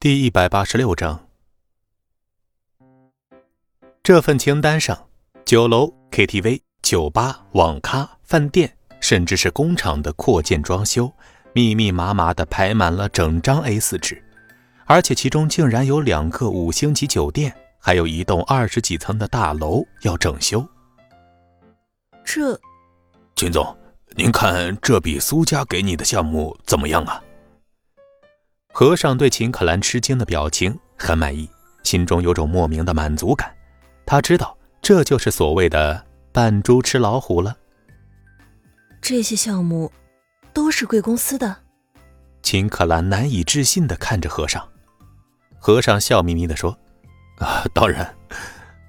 第一百八十六章，这份清单上，酒楼、KTV、酒吧、网咖、饭店，甚至是工厂的扩建装修，密密麻麻的排满了整张 A 四纸，而且其中竟然有两个五星级酒店，还有一栋二十几层的大楼要整修。这，秦总，您看这笔苏家给你的项目怎么样啊？和尚对秦可兰吃惊的表情很满意，心中有种莫名的满足感。他知道这就是所谓的“扮猪吃老虎”了。这些项目都是贵公司的。秦可兰难以置信的看着和尚。和尚笑眯眯的说：“啊，当然。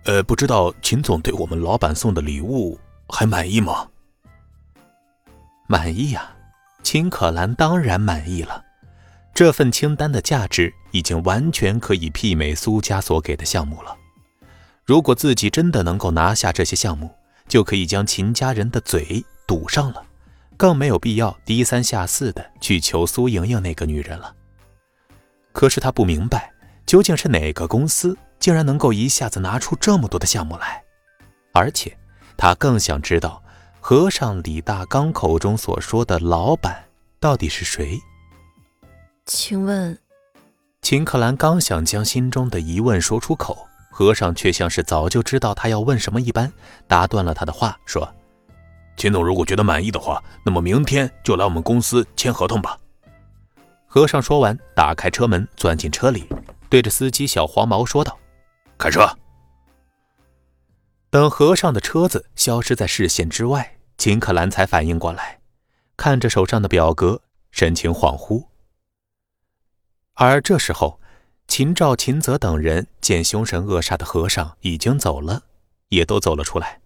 呃，不知道秦总对我们老板送的礼物还满意吗？”满意呀，秦可兰当然满意了。这份清单的价值已经完全可以媲美苏家所给的项目了。如果自己真的能够拿下这些项目，就可以将秦家人的嘴堵上了，更没有必要低三下四的去求苏莹莹那个女人了。可是他不明白，究竟是哪个公司竟然能够一下子拿出这么多的项目来，而且他更想知道，和尚李大刚口中所说的老板到底是谁。请问，秦克兰刚想将心中的疑问说出口，和尚却像是早就知道他要问什么一般，打断了他的话，说：“秦总如果觉得满意的话，那么明天就来我们公司签合同吧。”和尚说完，打开车门，钻进车里，对着司机小黄毛说道：“开车。”等和尚的车子消失在视线之外，秦可兰才反应过来，看着手上的表格，神情恍惚。而这时候，秦兆、秦泽等人见凶神恶煞的和尚已经走了，也都走了出来，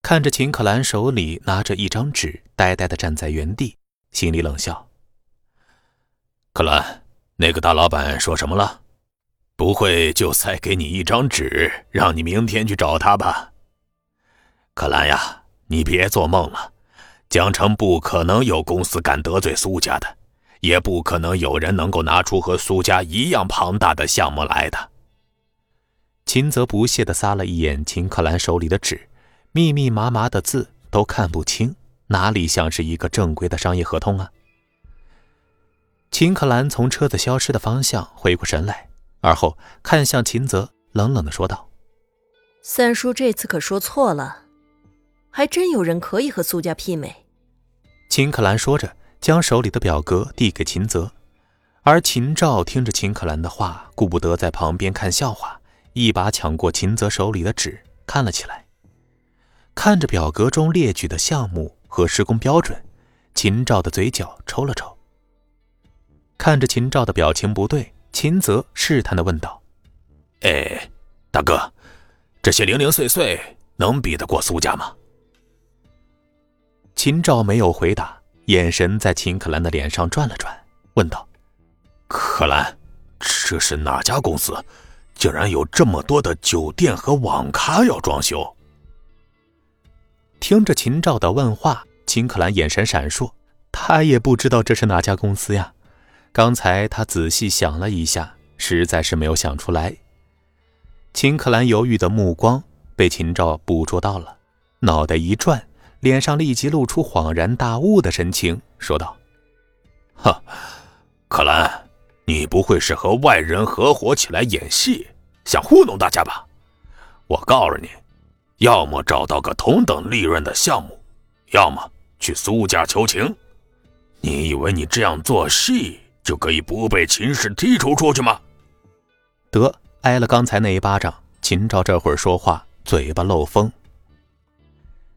看着秦可兰手里拿着一张纸，呆呆的站在原地，心里冷笑：“可兰，那个大老板说什么了？不会就塞给你一张纸，让你明天去找他吧？可兰呀，你别做梦了，江城不可能有公司敢得罪苏家的。”也不可能有人能够拿出和苏家一样庞大的项目来的。秦泽不屑地撒了一眼秦克兰手里的纸，密密麻麻的字都看不清，哪里像是一个正规的商业合同啊？秦克兰从车子消失的方向回过神来，而后看向秦泽，冷冷地说道：“三叔这次可说错了，还真有人可以和苏家媲美。”秦克兰说着。将手里的表格递给秦泽，而秦照听着秦可兰的话，顾不得在旁边看笑话，一把抢过秦泽手里的纸，看了起来。看着表格中列举的项目和施工标准，秦照的嘴角抽了抽。看着秦照的表情不对，秦泽试探地问道：“哎，大哥，这些零零碎碎能比得过苏家吗？”秦照没有回答。眼神在秦可兰的脸上转了转，问道：“可兰，这是哪家公司？竟然有这么多的酒店和网咖要装修？”听着秦照的问话，秦可兰眼神闪烁，他也不知道这是哪家公司呀。刚才他仔细想了一下，实在是没有想出来。秦可兰犹豫的目光被秦照捕捉到了，脑袋一转。脸上立即露出恍然大悟的神情，说道：“哈，可兰，你不会是和外人合伙起来演戏，想糊弄大家吧？我告诉你，要么找到个同等利润的项目，要么去苏家求情。你以为你这样做戏就可以不被秦氏剔除出去吗？”得，挨了刚才那一巴掌，秦昭这会儿说话嘴巴漏风。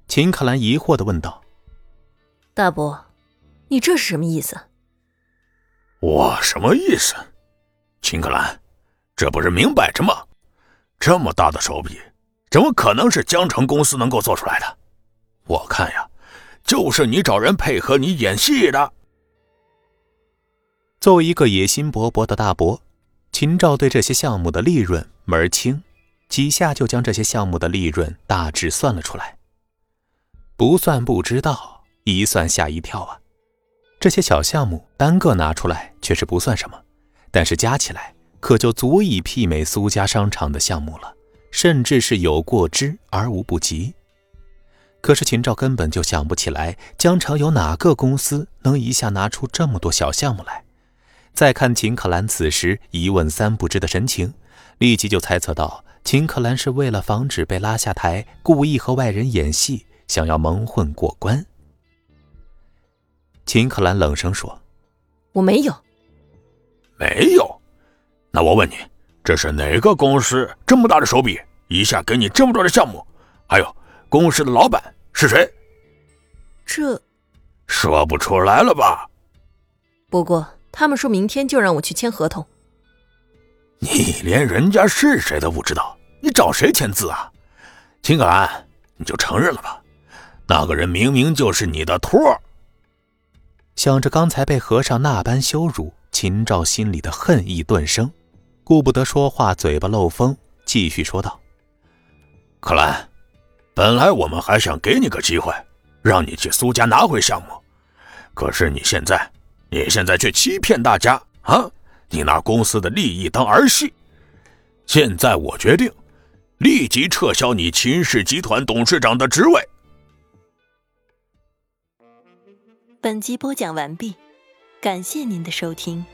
秦可兰疑惑的问道：“大伯，你这是什么意思？”“我什么意思？”秦可兰，这不是明摆着吗？这么大的手笔，怎么可能是江城公司能够做出来的？我看呀，就是你找人配合你演戏的。作为一个野心勃勃的大伯，秦照对这些项目的利润门儿清，几下就将这些项目的利润大致算了出来。不算不知道，一算吓一跳啊！这些小项目单个拿出来确实不算什么，但是加起来可就足以媲美苏家商场的项目了，甚至是有过之而无不及。可是秦照根本就想不起来，江城有哪个公司能一下拿出这么多小项目来。再看秦可兰此时一问三不知的神情，立即就猜测到秦可兰是为了防止被拉下台，故意和外人演戏，想要蒙混过关。秦可兰冷声说：“我没有，没有。那我问你，这是哪个公司这么大的手笔，一下给你这么多的项目？还有，公司的老板是谁？这说不出来了吧？不过他们说明天就让我去签合同。你连人家是谁都不知道，你找谁签字啊？秦可兰，你就承认了吧，那个人明明就是你的托。”想着刚才被和尚那般羞辱，秦照心里的恨意顿生，顾不得说话，嘴巴漏风，继续说道：“可兰，本来我们还想给你个机会，让你去苏家拿回项目，可是你现在，你现在却欺骗大家啊！你拿公司的利益当儿戏。现在我决定，立即撤销你秦氏集团董事长的职位。”本集播讲完毕，感谢您的收听。